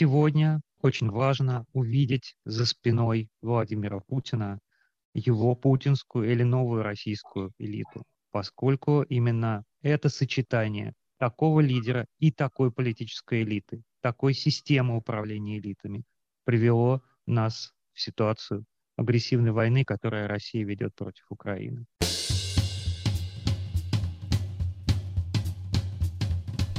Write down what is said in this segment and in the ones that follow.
сегодня очень важно увидеть за спиной Владимира Путина его путинскую или новую российскую элиту, поскольку именно это сочетание такого лидера и такой политической элиты, такой системы управления элитами привело нас в ситуацию агрессивной войны, которую Россия ведет против Украины.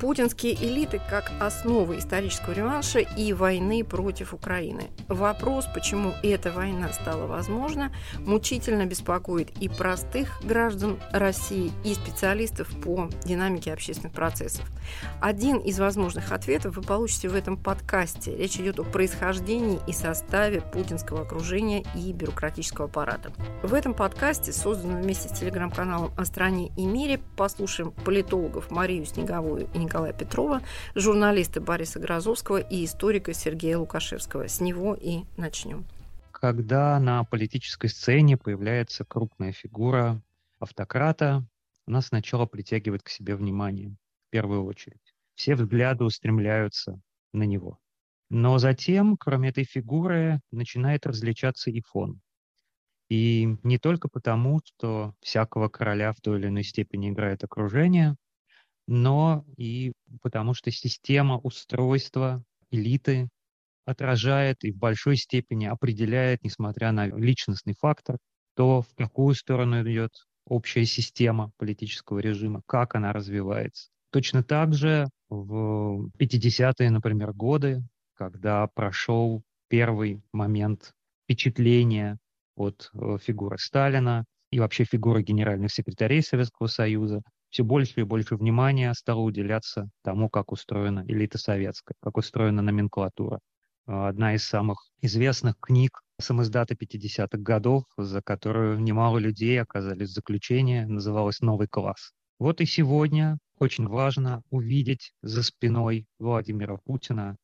Путинские элиты как основа исторического реванша и войны против Украины. Вопрос, почему эта война стала возможна, мучительно беспокоит и простых граждан России, и специалистов по динамике общественных процессов. Один из возможных ответов вы получите в этом подкасте. Речь идет о происхождении и составе путинского окружения и бюрократического аппарата. В этом подкасте, созданном вместе с телеграм-каналом «О стране и мире», послушаем политологов Марию Снеговую и Николая Петрова, журналиста Бориса Грозовского и историка Сергея Лукашевского. С него и начнем. Когда на политической сцене появляется крупная фигура автократа, она сначала притягивает к себе внимание, в первую очередь. Все взгляды устремляются на него. Но затем, кроме этой фигуры, начинает различаться и фон. И не только потому, что всякого короля в той или иной степени играет окружение, но и потому что система устройства элиты отражает и в большой степени определяет, несмотря на личностный фактор, то, в какую сторону идет общая система политического режима, как она развивается. Точно так же в 50-е, например, годы, когда прошел первый момент впечатления от э, фигуры Сталина и вообще фигуры генеральных секретарей Советского Союза, все больше и больше внимания стало уделяться тому, как устроена элита советская, как устроена номенклатура. Одна из самых известных книг самоиздата 50-х годов, за которую немало людей оказались в заключении, называлась «Новый класс». Вот и сегодня очень важно увидеть за спиной Владимира Путина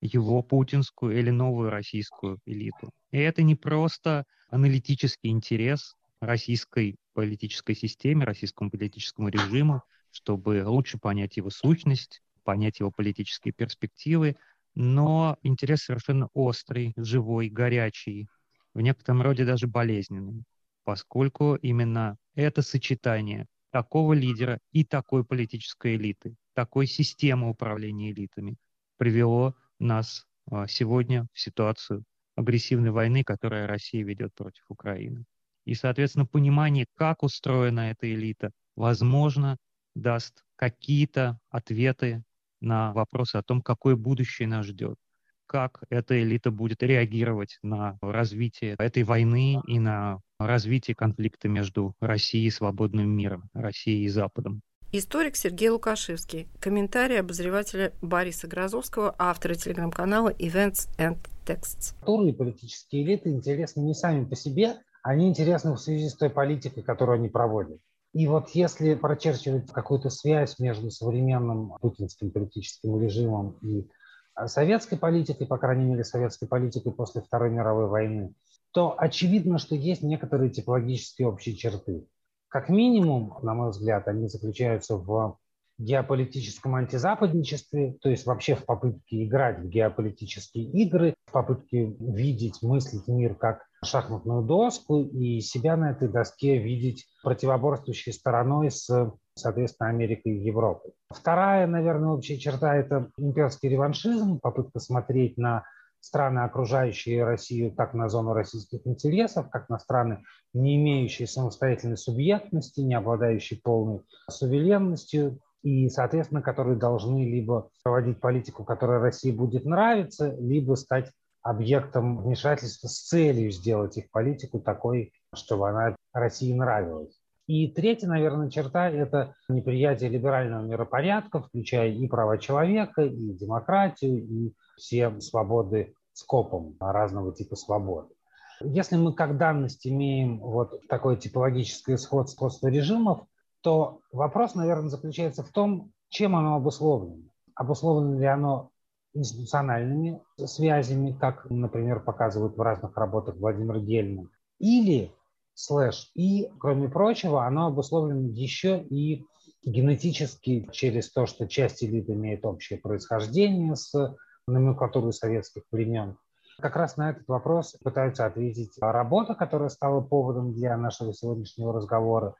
его путинскую или новую российскую элиту. И это не просто аналитический интерес российской политической системе, российскому политическому режиму, чтобы лучше понять его сущность, понять его политические перспективы, но интерес совершенно острый, живой, горячий, в некотором роде даже болезненный, поскольку именно это сочетание такого лидера и такой политической элиты, такой системы управления элитами привело нас а, сегодня в ситуацию агрессивной войны, которую Россия ведет против Украины. И, соответственно, понимание, как устроена эта элита, возможно, даст какие-то ответы на вопросы о том, какое будущее нас ждет, как эта элита будет реагировать на развитие этой войны и на развитие конфликта между Россией и свободным миром, Россией и Западом. Историк Сергей Лукашевский. Комментарий обозревателя Бориса Грозовского, автора телеграм-канала Events and Texts. Культуры и политические элиты интересны не сами по себе, они интересны в связи с той политикой, которую они проводят. И вот если прочерчивать какую-то связь между современным путинским политическим режимом и а, советской политикой, по крайней мере, советской политикой после Второй мировой войны, то очевидно, что есть некоторые типологические общие черты. Как минимум, на мой взгляд, они заключаются в геополитическом антизападничестве, то есть вообще в попытке играть в геополитические игры, в попытке видеть, мыслить мир как шахматную доску и себя на этой доске видеть противоборствующей стороной с, соответственно, Америкой и Европой. Вторая, наверное, общая черта – это имперский реваншизм, попытка смотреть на страны, окружающие Россию, как на зону российских интересов, как на страны, не имеющие самостоятельной субъектности, не обладающие полной суверенностью, и, соответственно, которые должны либо проводить политику, которая России будет нравиться, либо стать объектом вмешательства с целью сделать их политику такой, чтобы она России нравилась. И третья, наверное, черта – это неприятие либерального миропорядка, включая и права человека, и демократию, и все свободы скопом разного типа свобод. Если мы как данность имеем вот такое типологическое сходство режимов, то вопрос, наверное, заключается в том, чем оно обусловлено. Обусловлено ли оно институциональными связями, как, например, показывают в разных работах Владимир Гельман, или слэш, и, кроме прочего, оно обусловлено еще и генетически через то, что часть элит имеет общее происхождение с номенклатурой советских времен. Как раз на этот вопрос пытаются ответить работа, которая стала поводом для нашего сегодняшнего разговора,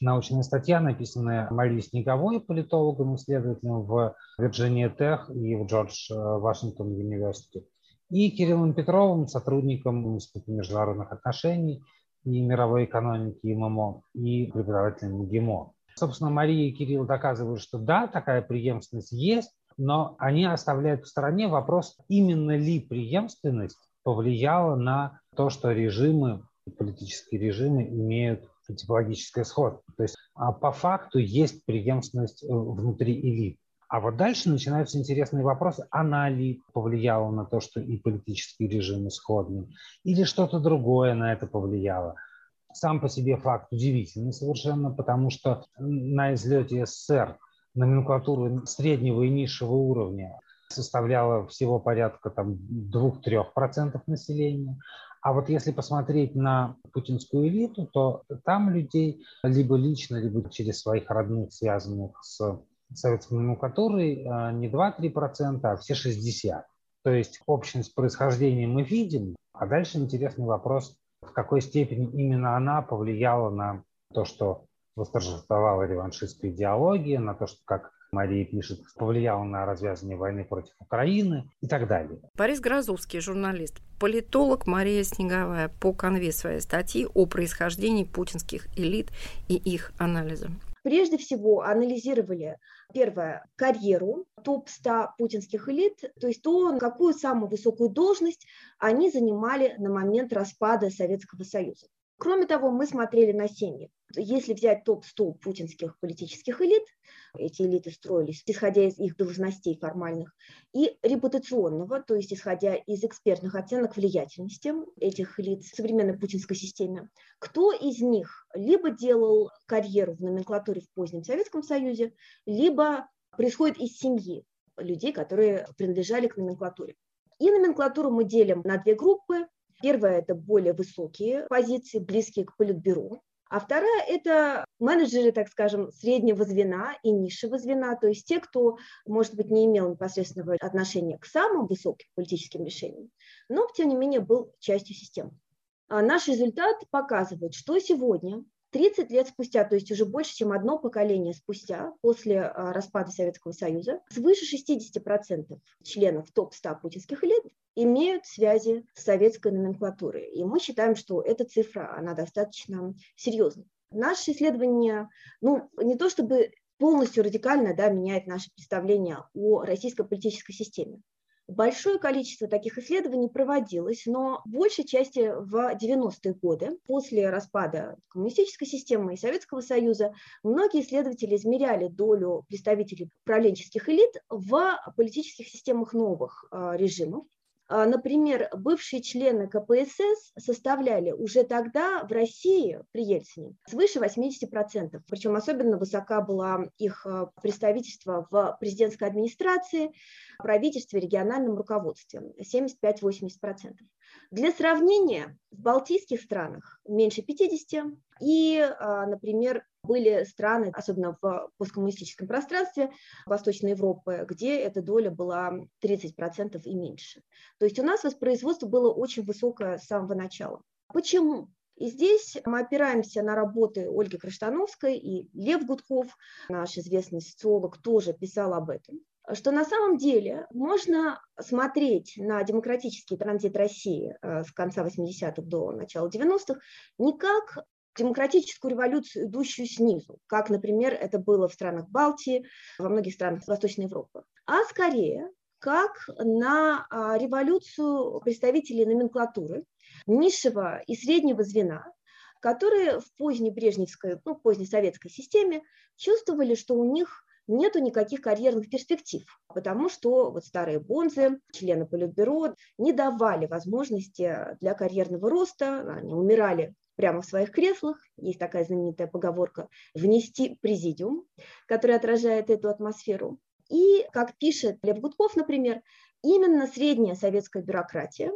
научная статья, написанная Марией Снеговой, политологом, исследователем в Вирджиния Тех и в Джордж э, Вашингтон Университет, и Кириллом Петровым, сотрудником Института международных отношений и мировой экономики ММО и преподавателем ГИМО. Собственно, Мария и Кирилл доказывают, что да, такая преемственность есть, но они оставляют в стороне вопрос, именно ли преемственность повлияла на то, что режимы, политические режимы имеют типологическое сходство. То есть а по факту есть преемственность э, внутри элит. А вот дальше начинаются интересные вопросы. Она ли повлияла на то, что и политические режимы сходны, или что-то другое на это повлияло. Сам по себе факт удивительный совершенно, потому что на излете СССР номенклатура среднего и низшего уровня составляла всего порядка там, 2-3% населения, а вот если посмотреть на путинскую элиту, то там людей либо лично, либо через своих родных, связанных с советской номенклатурой, не 2-3%, а все 60%. То есть общность происхождения мы видим, а дальше интересный вопрос, в какой степени именно она повлияла на то, что восторжествовала реваншистская идеология, на то, что как Мария пишет, повлияло на развязывание войны против Украины и так далее. Борис Грозовский, журналист, политолог Мария Снеговая по конве своей статьи о происхождении путинских элит и их анализа. Прежде всего анализировали, первое, карьеру топ-100 путинских элит, то есть то, какую самую высокую должность они занимали на момент распада Советского Союза. Кроме того, мы смотрели на семьи. Если взять топ-100 путинских политических элит, эти элиты строились, исходя из их должностей формальных, и репутационного, то есть исходя из экспертных оценок влиятельности этих элит в современной путинской системе, кто из них либо делал карьеру в номенклатуре в позднем Советском Союзе, либо происходит из семьи людей, которые принадлежали к номенклатуре. И номенклатуру мы делим на две группы. Первая – это более высокие позиции, близкие к политбюро. А вторая – это менеджеры, так скажем, среднего звена и низшего звена, то есть те, кто, может быть, не имел непосредственного отношения к самым высоким политическим решениям, но, тем не менее, был частью системы. А наш результат показывает, что сегодня 30 лет спустя, то есть уже больше, чем одно поколение спустя, после а, распада Советского Союза, свыше 60% членов топ-100 путинских элит имеют связи с советской номенклатурой. И мы считаем, что эта цифра, она достаточно серьезная. Наше исследование, ну, не то чтобы полностью радикально да, меняет наше представление о российской политической системе. Большое количество таких исследований проводилось, но в большей части в 90-е годы, после распада коммунистической системы и Советского Союза, многие исследователи измеряли долю представителей правленческих элит в политических системах новых а, режимов. А, например, бывшие члены КПСС составляли уже тогда в России при Ельцине свыше 80%. Причем особенно высока была их а, представительство в президентской администрации, правительстве, региональном руководстве – 75-80%. Для сравнения, в балтийских странах меньше 50, и, а, например, были страны, особенно в посткоммунистическом пространстве Восточной Европы, где эта доля была 30% и меньше. То есть у нас воспроизводство было очень высокое с самого начала. Почему? И здесь мы опираемся на работы Ольги Краштановской и Лев Гудков, наш известный социолог, тоже писал об этом что на самом деле можно смотреть на демократический транзит России э, с конца 80-х до начала 90-х не как демократическую революцию, идущую снизу, как, например, это было в странах Балтии, во многих странах Восточной Европы, а скорее как на а, революцию представителей номенклатуры, низшего и среднего звена, которые в поздней брежневской, ну, поздней советской системе чувствовали, что у них нету никаких карьерных перспектив, потому что вот старые бонзы, члены Политбюро, не давали возможности для карьерного роста, они умирали прямо в своих креслах, есть такая знаменитая поговорка, внести президиум, который отражает эту атмосферу. И, как пишет Лев Гудков, например, именно средняя советская бюрократия,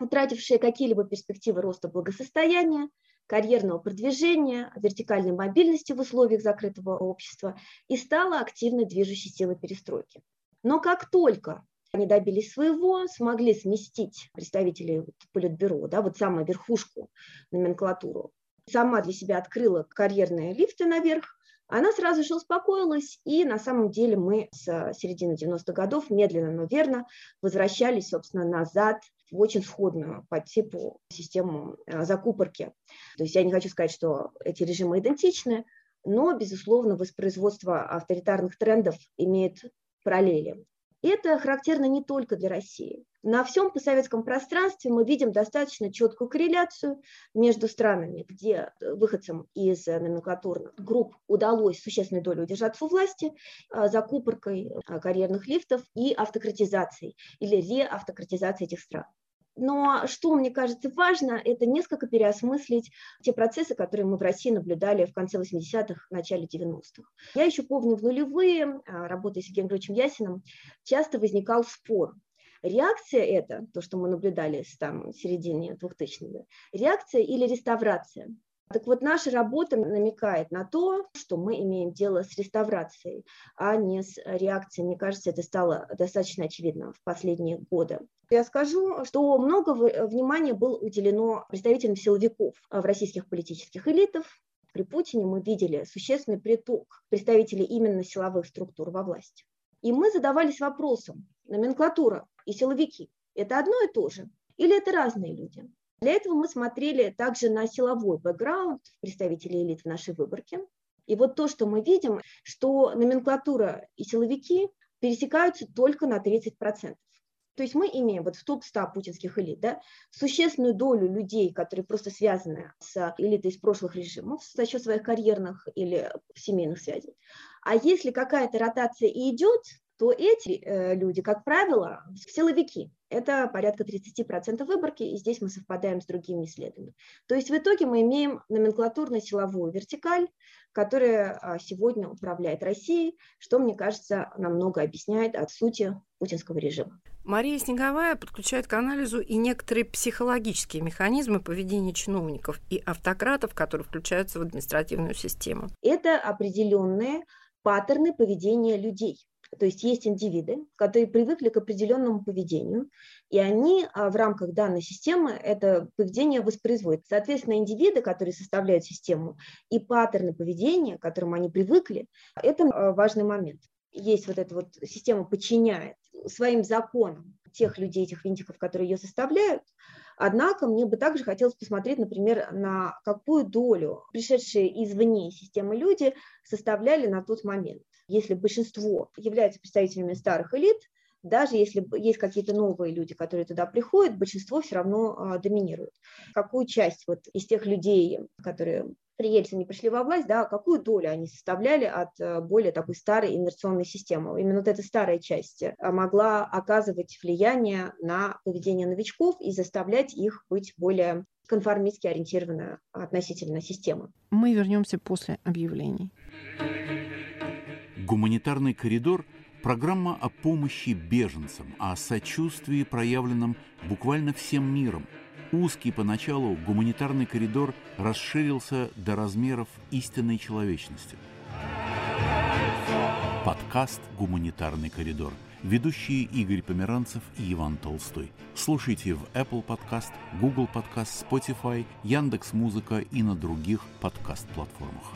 утратившая какие-либо перспективы роста благосостояния, карьерного продвижения, вертикальной мобильности в условиях закрытого общества и стала активной движущей силой перестройки. Но как только они добились своего, смогли сместить представителей Политбюро, да, вот самую верхушку номенклатуру, сама для себя открыла карьерные лифты наверх, она сразу же успокоилась, и на самом деле мы с середины 90-х годов медленно, но верно возвращались, собственно, назад очень сходную по типу систему э, закупорки. То есть я не хочу сказать, что эти режимы идентичны, но, безусловно, воспроизводство авторитарных трендов имеет параллели. Это характерно не только для России. На всем постсоветском пространстве мы видим достаточно четкую корреляцию между странами, где выходцам из номенклатурных групп удалось существенную долю удержаться у власти, а, закупоркой карьерных лифтов и автократизацией или реавтократизацией этих стран. Но что мне кажется важно, это несколько переосмыслить те процессы, которые мы в России наблюдали в конце 80-х, начале 90-х. Я еще помню в нулевые, а, работая с Евгением Григорьевичем Ясиным, часто возникал спор. Реакция это, то, что мы наблюдали с там, середине 2000-х, реакция или реставрация? Так вот, наша работа намекает на то, что мы имеем дело с реставрацией, а не с реакцией. Мне кажется, это стало достаточно очевидно в последние годы. Я скажу, что много внимания было уделено представителям силовиков в российских политических элитах. При Путине мы видели существенный приток представителей именно силовых структур во власти. И мы задавались вопросом, номенклатура и силовики – это одно и то же? Или это разные люди? Для этого мы смотрели также на силовой бэкграунд представителей элит в нашей выборке. И вот то, что мы видим, что номенклатура и силовики пересекаются только на 30%. То есть мы имеем вот в топ-100 путинских элит да, существенную долю людей, которые просто связаны с элитой из прошлых режимов за счет своих карьерных или семейных связей. А если какая-то ротация и идет, то эти э, люди, как правило, силовики. Это порядка 30% выборки, и здесь мы совпадаем с другими исследованиями. То есть в итоге мы имеем номенклатурно-силовую вертикаль, которая а, сегодня управляет Россией, что, мне кажется, намного объясняет от сути путинского режима. Мария Снеговая подключает к анализу и некоторые психологические механизмы поведения чиновников и автократов, которые включаются в административную систему. Это определенные паттерны поведения людей. То есть есть индивиды, которые привыкли к определенному поведению, и они а, в рамках данной системы это поведение воспроизводят. Соответственно, индивиды, которые составляют систему, и паттерны поведения, к которым они привыкли, это а, важный момент. Есть вот эта вот система подчиняет своим законам тех людей, этих винтиков, которые ее составляют, Однако мне бы также хотелось посмотреть, например, на какую долю пришедшие извне системы люди составляли на тот момент. Если большинство являются представителями старых элит, даже если есть какие-то новые люди, которые туда приходят, большинство все равно а, доминирует. Какую часть вот из тех людей, которые при Ельцине пришли во власть, да, какую долю они составляли от э, более такой старой инерционной системы. Именно вот эта старая часть э, могла оказывать влияние на поведение новичков и заставлять их быть более конформистски ориентированной относительно системы. Мы вернемся после объявлений. Гуманитарный коридор – программа о помощи беженцам, о сочувствии, проявленном буквально всем миром – Узкий поначалу гуманитарный коридор расширился до размеров истинной человечности. Подкаст «Гуманитарный коридор». Ведущие Игорь Померанцев и Иван Толстой. Слушайте в Apple Podcast, Google Podcast, Spotify, Яндекс Музыка и на других подкаст-платформах.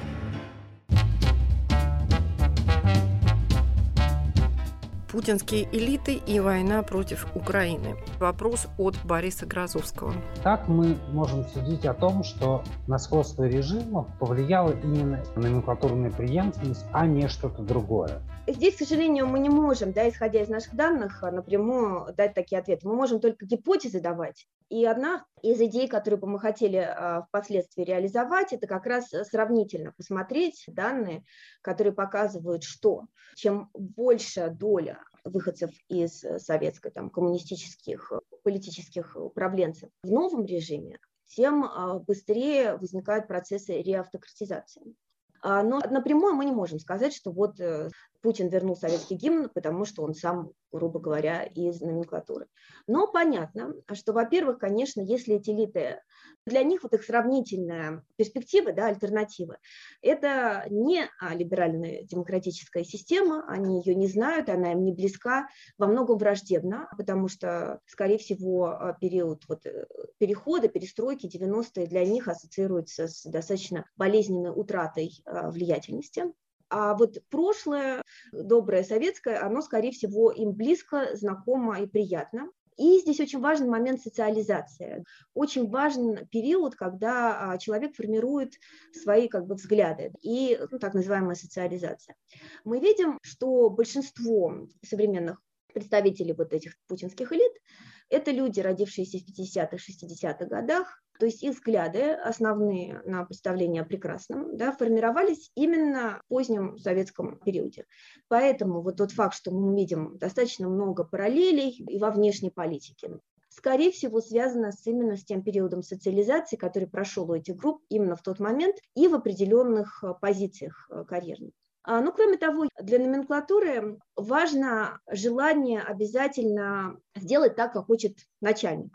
Путинские элиты и война против Украины. Вопрос от Бориса Грозовского. Так мы можем судить о том, что на сходство режимов повлияла именно номенклатурная преемственность, а не что-то другое. Здесь, к сожалению, мы не можем, да, исходя из наших данных, напрямую дать такие ответы. Мы можем только гипотезы давать. И одна из идей, которую бы мы хотели а, впоследствии реализовать, это как раз сравнительно посмотреть данные, которые показывают, что чем больше доля выходцев из советской, там, коммунистических, политических управленцев в новом режиме, тем а, быстрее возникают процессы реавтократизации. А, но напрямую мы не можем сказать, что вот э, Путин вернул советский гимн, потому что он сам, грубо говоря, из номенклатуры. Но понятно, что, во-первых, конечно, если эти элиты, для них вот их сравнительная перспектива, да, альтернатива, это не либеральная демократическая система, они ее не знают, она им не близка, во многом враждебна, потому что, скорее всего, период вот э, перехода, перестройки 90-е для них ассоциируется с достаточно болезненной утратой э, влиятельности. А вот прошлое, доброе советское, оно, скорее всего, им близко, знакомо и приятно. И здесь очень важен момент социализации. Очень важен период, когда а, человек формирует свои как бы, взгляды и ну, так называемая социализация. Мы видим, что большинство современных представителей вот этих путинских элит – это люди, родившиеся в 50-х, 60-х годах, то есть их взгляды основные на представление о прекрасном да, формировались именно в позднем советском периоде. Поэтому вот тот факт, что мы видим достаточно много параллелей и во внешней политике, скорее всего, связано с, именно с тем периодом социализации, который прошел у этих групп именно в тот момент и в определенных э, позициях э, карьерных. А, ну, кроме того, для номенклатуры важно желание обязательно сделать так, как хочет начальник.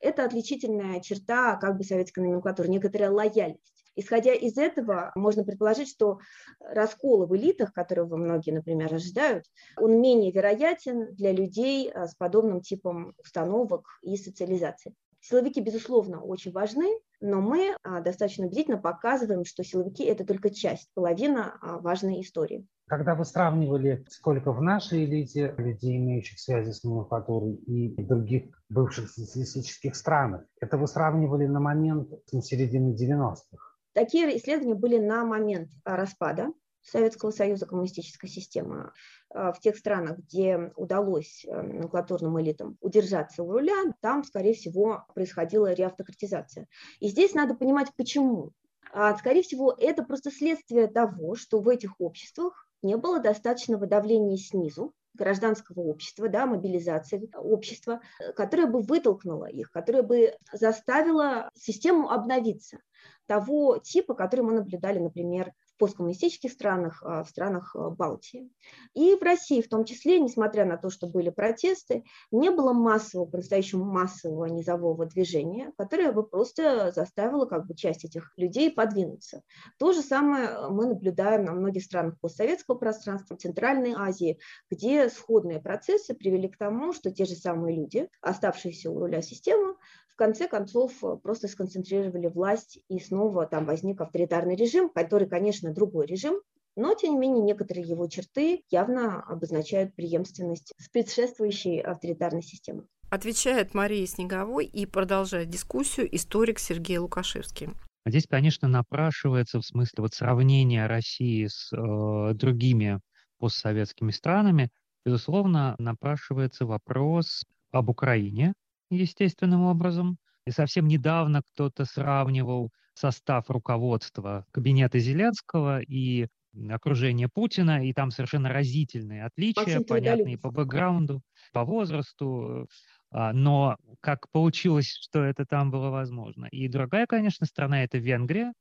Это отличительная черта как бы советской номенклатуры, некоторая лояльность. Исходя из этого, можно предположить, что раскол в элитах, которого многие, например, ожидают, он менее вероятен для людей а, с подобным типом установок и социализации. Силовики, безусловно, очень важны, но мы а, достаточно убедительно показываем, что силовики – это только часть, половина а, важной истории. Когда вы сравнивали, сколько в нашей элите людей, имеющих связи с номенклатурой, и других бывших социалистических странах, это вы сравнивали на момент на середины 90-х? Такие исследования были на момент распада Советского Союза, коммунистической системы. А, в тех странах, где удалось э, номенклатурным элитам удержаться у руля, там, скорее всего, происходила реавтократизация. И здесь надо понимать, почему. А, скорее всего, это просто следствие того, что в этих обществах не было достаточного давления снизу, гражданского общества, да, мобилизации общества, которое бы вытолкнуло их, которое бы заставило систему обновиться того типа, который мы наблюдали, например, посткоммунистических странах, а, в странах а, Балтии. И в России в том числе, несмотря на то, что были протесты, не было массового, по-настоящему массового низового движения, которое бы просто заставило как бы часть этих людей подвинуться. То же самое мы наблюдаем на многих странах постсоветского пространства, Центральной Азии, где сходные процессы привели к тому, что те же самые люди, оставшиеся у руля системы, конце концов э, просто сконцентрировали власть, и снова там возник авторитарный режим, который, конечно, другой режим, но, тем не менее, некоторые его черты явно обозначают преемственность с предшествующей авторитарной системой. Отвечает Мария Снеговой и продолжает дискуссию историк Сергей Лукашевский. Здесь, конечно, напрашивается в смысле вот сравнения России с э, другими постсоветскими странами, безусловно, напрашивается вопрос об Украине, естественным образом. И совсем недавно кто-то сравнивал состав руководства кабинета Зеленского и окружение Путина, и там совершенно разительные отличия, понятные по бэкграунду, по возрасту, а, но как получилось, что это там было возможно. И другая, конечно, страна – это Венгрия,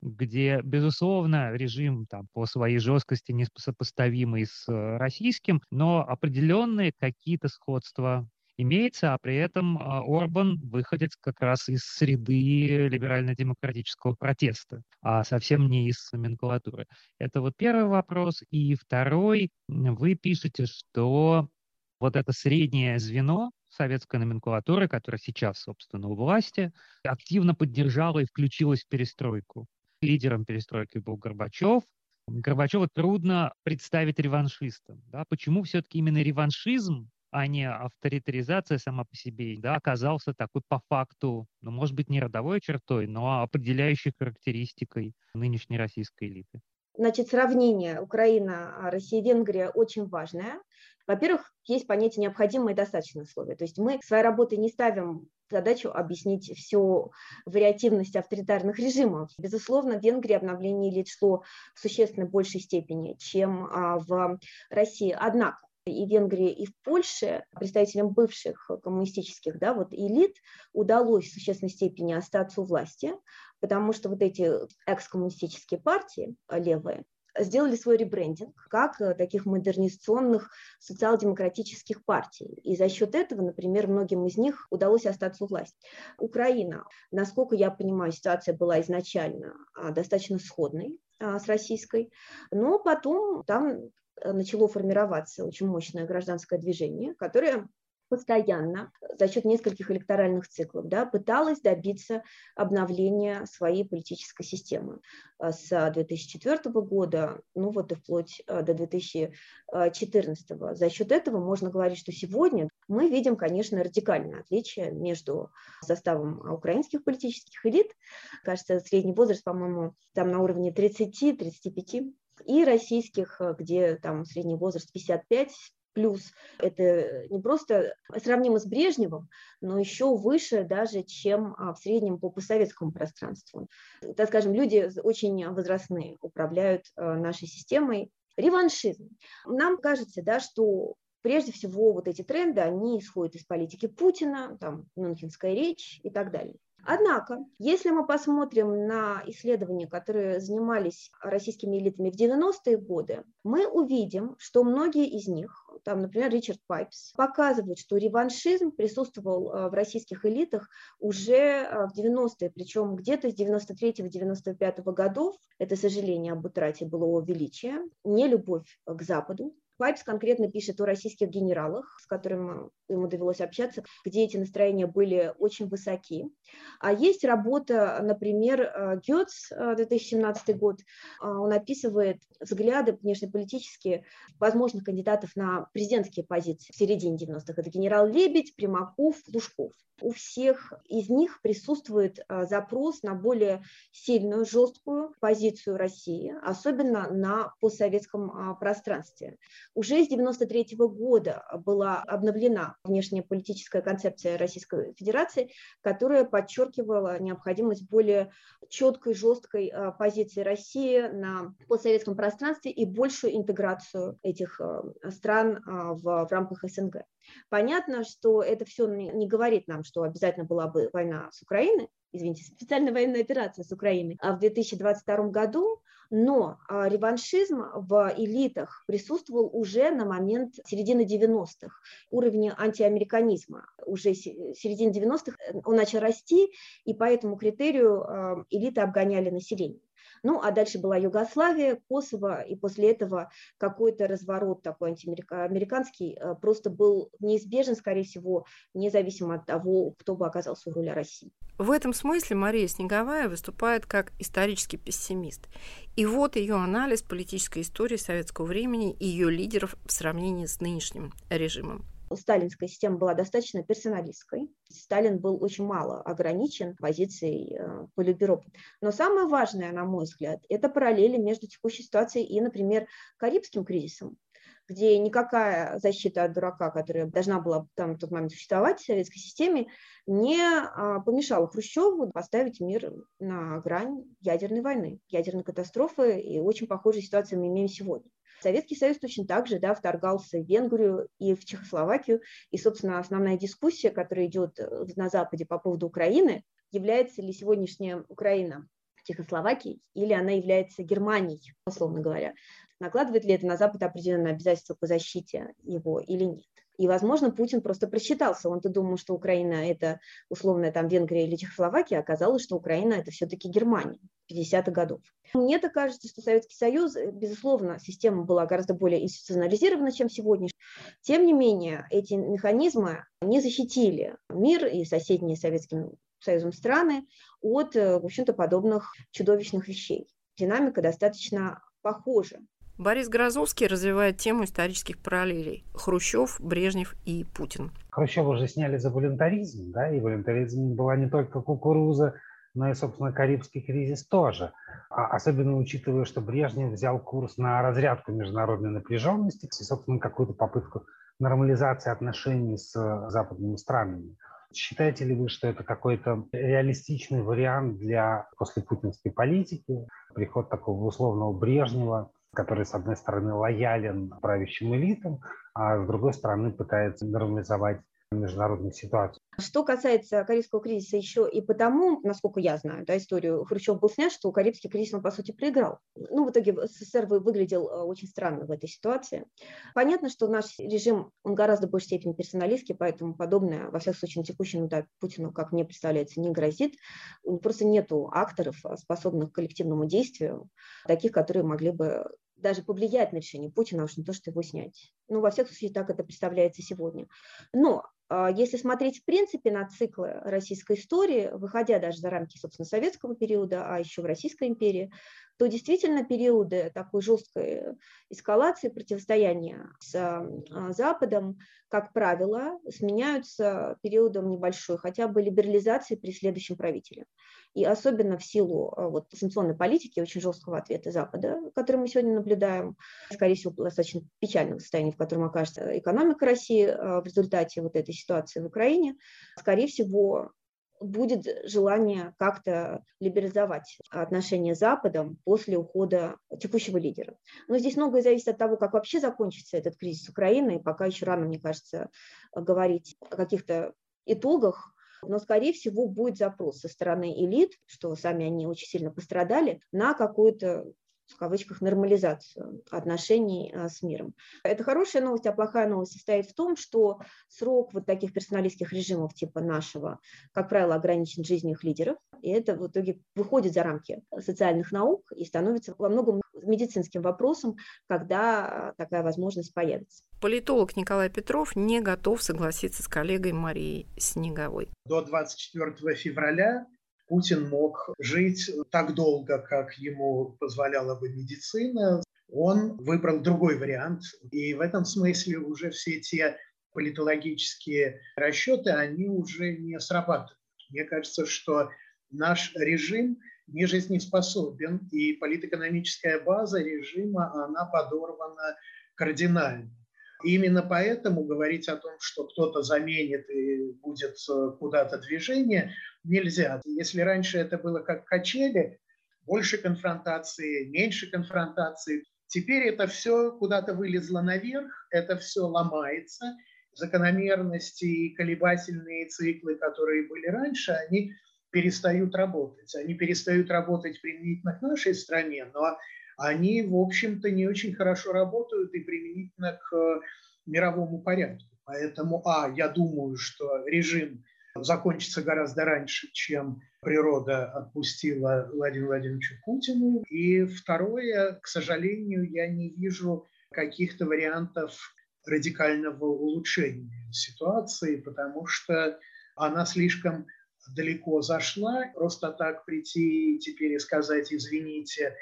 где, безусловно, режим там, по своей жесткости не сопоставимый с э, российским, но определенные какие-то сходства имеется, а при этом а, Орбан выходит как раз из среды либерально-демократического протеста, а совсем не из номенклатуры. Это вот первый вопрос. И второй, вы пишете, что вот это среднее звено советской номенклатуры, которая сейчас, собственно, у власти, активно поддержала и включилась в перестройку. Лидером перестройки был Горбачев, Горбачева трудно представить реваншистом. Да? Почему все-таки именно реваншизм а не авторитаризация сама по себе, да, оказался такой по факту, ну, может быть, не родовой чертой, но определяющей характеристикой нынешней российской элиты. Значит, сравнение Украина, Россия, Венгрия очень важное. Во-первых, есть понятие необходимое и достаточное условия. То есть мы своей работой не ставим задачу объяснить всю вариативность авторитарных режимов. Безусловно, в Венгрии обновление элит шло в существенно большей степени, чем а, в России. Однако, и Венгрии, и в Польше представителям бывших коммунистических да, вот элит удалось в существенной степени остаться у власти, потому что вот эти экс-коммунистические партии левые сделали свой ребрендинг как э, таких модернизационных социал-демократических партий. И за счет этого, например, многим из них удалось остаться у власти. Украина, насколько я понимаю, ситуация была изначально а, достаточно сходной а, с российской, но потом там начало формироваться очень мощное гражданское движение, которое постоянно за счет нескольких электоральных циклов да, пыталась добиться обновления своей политической системы. Э, с 2004 года, ну вот и вплоть э, до 2014. За счет этого можно говорить, что сегодня мы видим, конечно, радикальное отличие между составом украинских политических элит, кажется, средний возраст, по-моему, там на уровне 30-35 и российских, э, где там средний возраст 55 плюс. Это не просто сравнимо с Брежневым, но еще выше даже, чем а, в среднем по постсоветскому пространству. Так скажем, люди очень возрастные управляют э, нашей системой. Реваншизм. Нам кажется, да, что прежде всего вот эти тренды, они исходят из политики Путина, там, Мюнхенская речь и так далее. Однако, если мы посмотрим на исследования, которые занимались российскими элитами в 90-е годы, мы увидим, что многие из них, там, например, Ричард Пайпс, показывают, что реваншизм присутствовал э, в российских элитах уже э, в 90-е, причем где-то с 93-95 годов, это сожаление об утрате былого величия, не любовь к Западу, Пайпс конкретно пишет о российских генералах, с которыми ему довелось общаться, где эти настроения были очень высоки. А есть работа, например, Гетц, 2017 год, а, он описывает взгляды внешнеполитические возможных кандидатов на президентские позиции в середине 90-х. Это генерал Лебедь, Примаков, Лужков у всех из них присутствует запрос на более сильную, жесткую позицию России, особенно на постсоветском пространстве. Уже с 1993 года была обновлена внешнеполитическая концепция Российской Федерации, которая подчеркивала необходимость более четкой, жесткой а, позиции России на постсоветском пространстве и большую интеграцию этих стран в, в рамках СНГ. Понятно, что это все не говорит нам, что обязательно была бы война с Украиной, извините, специальная военная операция с Украиной а в 2022 году, но а, реваншизм в элитах присутствовал уже на момент середины 90-х. Уровень антиамериканизма уже середины 90-х э, он начал расти, и по этому критерию а, элиты обгоняли население. Ну, а дальше была Югославия, Косово, и после этого какой-то разворот такой антиамериканский э, просто был неизбежен, скорее всего, независимо от того, кто бы оказался у руля России. В этом смысле Мария Снеговая выступает как исторический пессимист. И вот ее анализ политической истории советского времени и ее лидеров в сравнении с нынешним режимом сталинская система была достаточно персоналистской. Сталин был очень мало ограничен позицией э, Политбюро. Но самое важное, на мой взгляд, это параллели между текущей ситуацией и, например, Карибским кризисом где никакая защита от дурака, которая должна была там в тот момент существовать в советской системе, не а, помешала Хрущеву поставить мир на грань ядерной войны, ядерной катастрофы, и очень похожую ситуацию мы имеем сегодня. Советский Союз точно так же да, вторгался в Венгрию и в Чехословакию. И, собственно, основная дискуссия, которая идет э, на Западе по поводу Украины, является ли сегодняшняя Украина Чехословакией или она является Германией, условно говоря. Накладывает ли это на Запад определенное обязательство по защите его или нет? И, возможно, Путин просто просчитался. Он-то думал, что Украина – это условная там Венгрия или Чехословакия, а оказалось, что Украина – это все-таки Германия 50-х годов. Мне так кажется, что Советский Союз, э, безусловно, система была гораздо более институционализирована, чем сегодня. Тем не менее, эти механизмы не защитили мир и соседние Советским Союзом страны от, э, в общем-то, подобных чудовищных вещей. Динамика достаточно похожи. Борис Грозовский развивает тему исторических параллелей. Хрущев, Брежнев и Путин. Хрущева уже сняли за волюнтаризм, да, и волюнтаризм была не только кукуруза, но и, собственно, Карибский кризис тоже. А особенно учитывая, что Брежнев взял курс на разрядку международной напряженности и, собственно, какую-то попытку нормализации отношений с западными странами. Считаете ли вы, что это какой-то реалистичный вариант для послепутинской политики, приход такого условного Брежнева, который, с одной стороны, лоялен правящим элитам, а с другой стороны, пытается нормализовать международную ситуацию. Что касается Карибского кризиса, еще и потому, насколько я знаю, да, историю Хрущев был снят, что Карибский кризис он, по сути, проиграл. Ну, в итоге СССР выглядел э, очень странно в этой ситуации. Понятно, что наш режим, он гораздо больше степени персоналистский, поэтому подобное, во всяком случае, на текущем этапе Путину, как мне представляется, не грозит. Просто нету акторов, э, способных к коллективному действию, таких, которые могли бы даже повлиять на решение Путина, а уж не то, что его снять. Ну, во всяком случае, так это представляется сегодня. Но если смотреть в принципе на циклы российской истории, выходя даже за рамки, собственно, советского периода, а еще в Российской империи, то действительно периоды такой жесткой эскалации противостояния с а, Западом, как правило, сменяются периодом небольшой, хотя бы либерализации при следующем правителе. И особенно в силу а, вот, санкционной политики, очень жесткого ответа Запада, который мы сегодня наблюдаем, скорее всего, достаточно печального состояния, в котором окажется экономика России а, в результате вот этой ситуации в Украине, скорее всего, будет желание как-то либерализовать отношения с Западом после ухода текущего лидера. Но здесь многое зависит от того, как вообще закончится этот кризис Украины, и пока еще рано, мне кажется, говорить о каких-то итогах, но, скорее всего, будет запрос со стороны элит, что сами они очень сильно пострадали, на какую-то в кавычках, нормализацию отношений а, с миром. Это хорошая новость, а плохая новость состоит в том, что срок вот таких персоналистских режимов типа нашего, как правило, ограничен жизнью их лидеров, и это в итоге выходит за рамки социальных наук и становится во многом медицинским вопросом, когда такая возможность появится. Политолог Николай Петров не готов согласиться с коллегой Марией Снеговой. До 24 февраля Путин мог жить так долго, как ему позволяла бы медицина. Он выбрал другой вариант. И в этом смысле уже все те политологические расчеты, они уже не срабатывают. Мне кажется, что наш режим не жизнеспособен, и политэкономическая база режима, она подорвана кардинально. Именно поэтому говорить о том, что кто-то заменит и будет э, куда-то движение, нельзя. Если раньше это было как качели, больше конфронтации, меньше конфронтации, теперь это все куда-то вылезло наверх, это все ломается. Закономерности и колебательные циклы, которые были раньше, они перестают работать. Они перестают работать применительно к нашей стране, но они, в общем-то, не очень хорошо работают и применительно к э, мировому порядку. Поэтому, а, я думаю, что режим закончится гораздо раньше, чем природа отпустила Владимиру Владимировичу Путину. И второе, к сожалению, я не вижу каких-то вариантов радикального улучшения ситуации, потому что она слишком далеко зашла. Просто так прийти теперь и сказать, извините,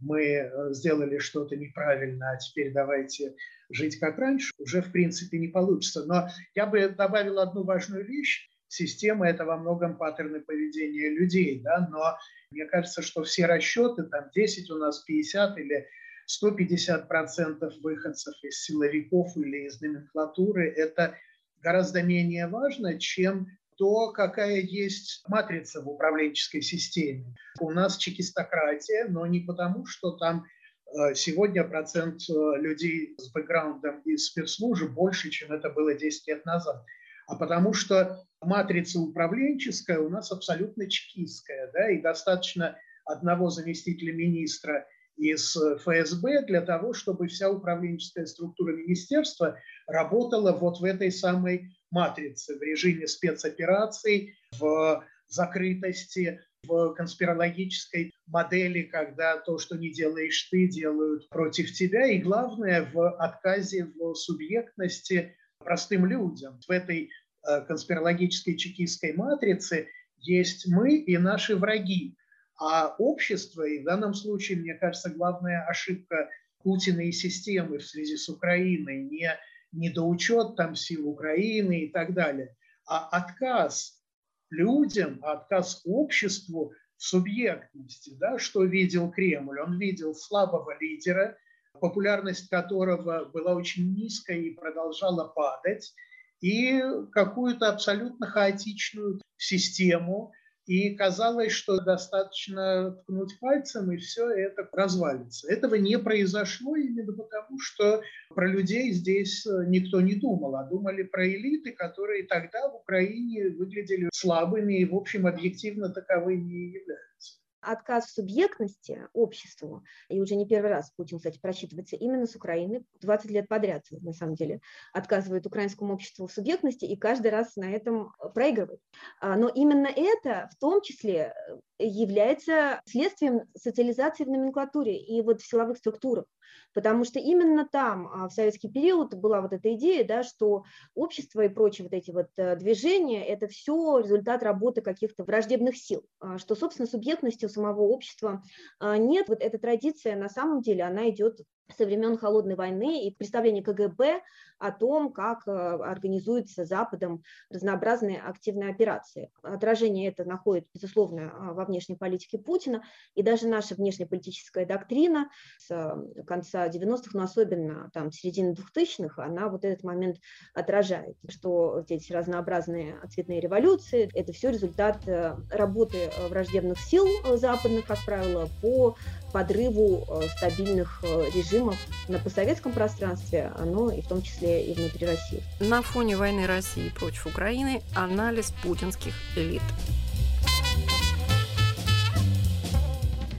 мы э, сделали что-то неправильно, а теперь давайте жить как раньше, уже в принципе не получится. Но я бы добавил одну важную вещь. Система – это во многом паттерны поведения людей, да, но мне кажется, что все расчеты, там 10 у нас, 50 или 150 процентов выходцев из силовиков или из номенклатуры – это гораздо менее важно, чем то, какая есть матрица в управленческой системе. У нас чекистократия, но не потому, что там э, сегодня процент э, людей с бэкграундом из спецслужб больше, чем это было 10 лет назад, а потому что матрица управленческая у нас абсолютно чекистская, да, и достаточно одного заместителя министра из ФСБ для того, чтобы вся управленческая структура министерства работала вот в этой самой матрице, в режиме спецопераций, в закрытости, в конспирологической модели, когда то, что не делаешь ты, делают против тебя, и главное, в отказе в субъектности простым людям. В этой э, конспирологической чекистской матрице есть мы и наши враги. А общество, и в данном случае, мне кажется, главная ошибка Путина и системы в связи с Украиной, не недоучет там сил Украины и так далее, а отказ людям, отказ обществу в субъектности, да, что видел Кремль. Он видел слабого лидера, популярность которого была очень низкая и продолжала падать, и какую-то абсолютно хаотичную систему, и казалось, что достаточно ткнуть пальцем, и все это развалится. Этого не произошло именно потому, что про людей здесь никто не думал, а думали про элиты, которые тогда в Украине выглядели слабыми и, в общем, объективно таковыми и являются отказ в субъектности обществу, и уже не первый раз Путин, кстати, просчитывается именно с Украины, 20 лет подряд, на самом деле, отказывает украинскому обществу в субъектности и каждый раз на этом проигрывает. А, но именно это в том числе является следствием социализации в номенклатуре и вот в силовых структурах. Потому что именно там а, в советский период была вот эта идея, да, что общество и прочие вот эти вот э, движения – это все результат работы каких-то враждебных сил, а, что, собственно, субъектности у самого общества а, нет. Вот эта традиция на самом деле, она идет со времен Холодной войны и представление КГБ о том, как э, организуются Западом разнообразные активные операции. Отражение это находит, безусловно, а, во внешней политике Путина, и даже наша внешнеполитическая доктрина с э, конца 90-х, но особенно там середины 2000-х, она вот этот момент отражает, что эти разнообразные цветные революции – это все результат э, работы враждебных сил западных, как правило, по подрыву стабильных режимов на постсоветском пространстве, но и в том числе и внутри России. На фоне войны России против Украины анализ путинских элит.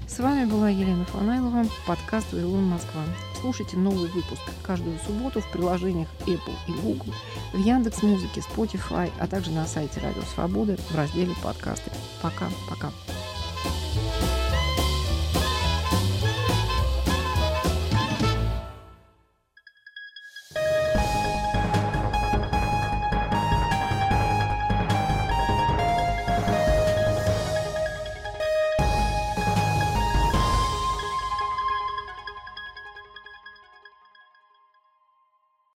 С вами была Елена Фанайлова, подкаст «Вавилон Москва». Слушайте новый выпуск каждую субботу в приложениях Apple и Google, в Яндекс Музыке, Spotify, а также на сайте Радио Свободы в разделе «Подкасты». Пока-пока.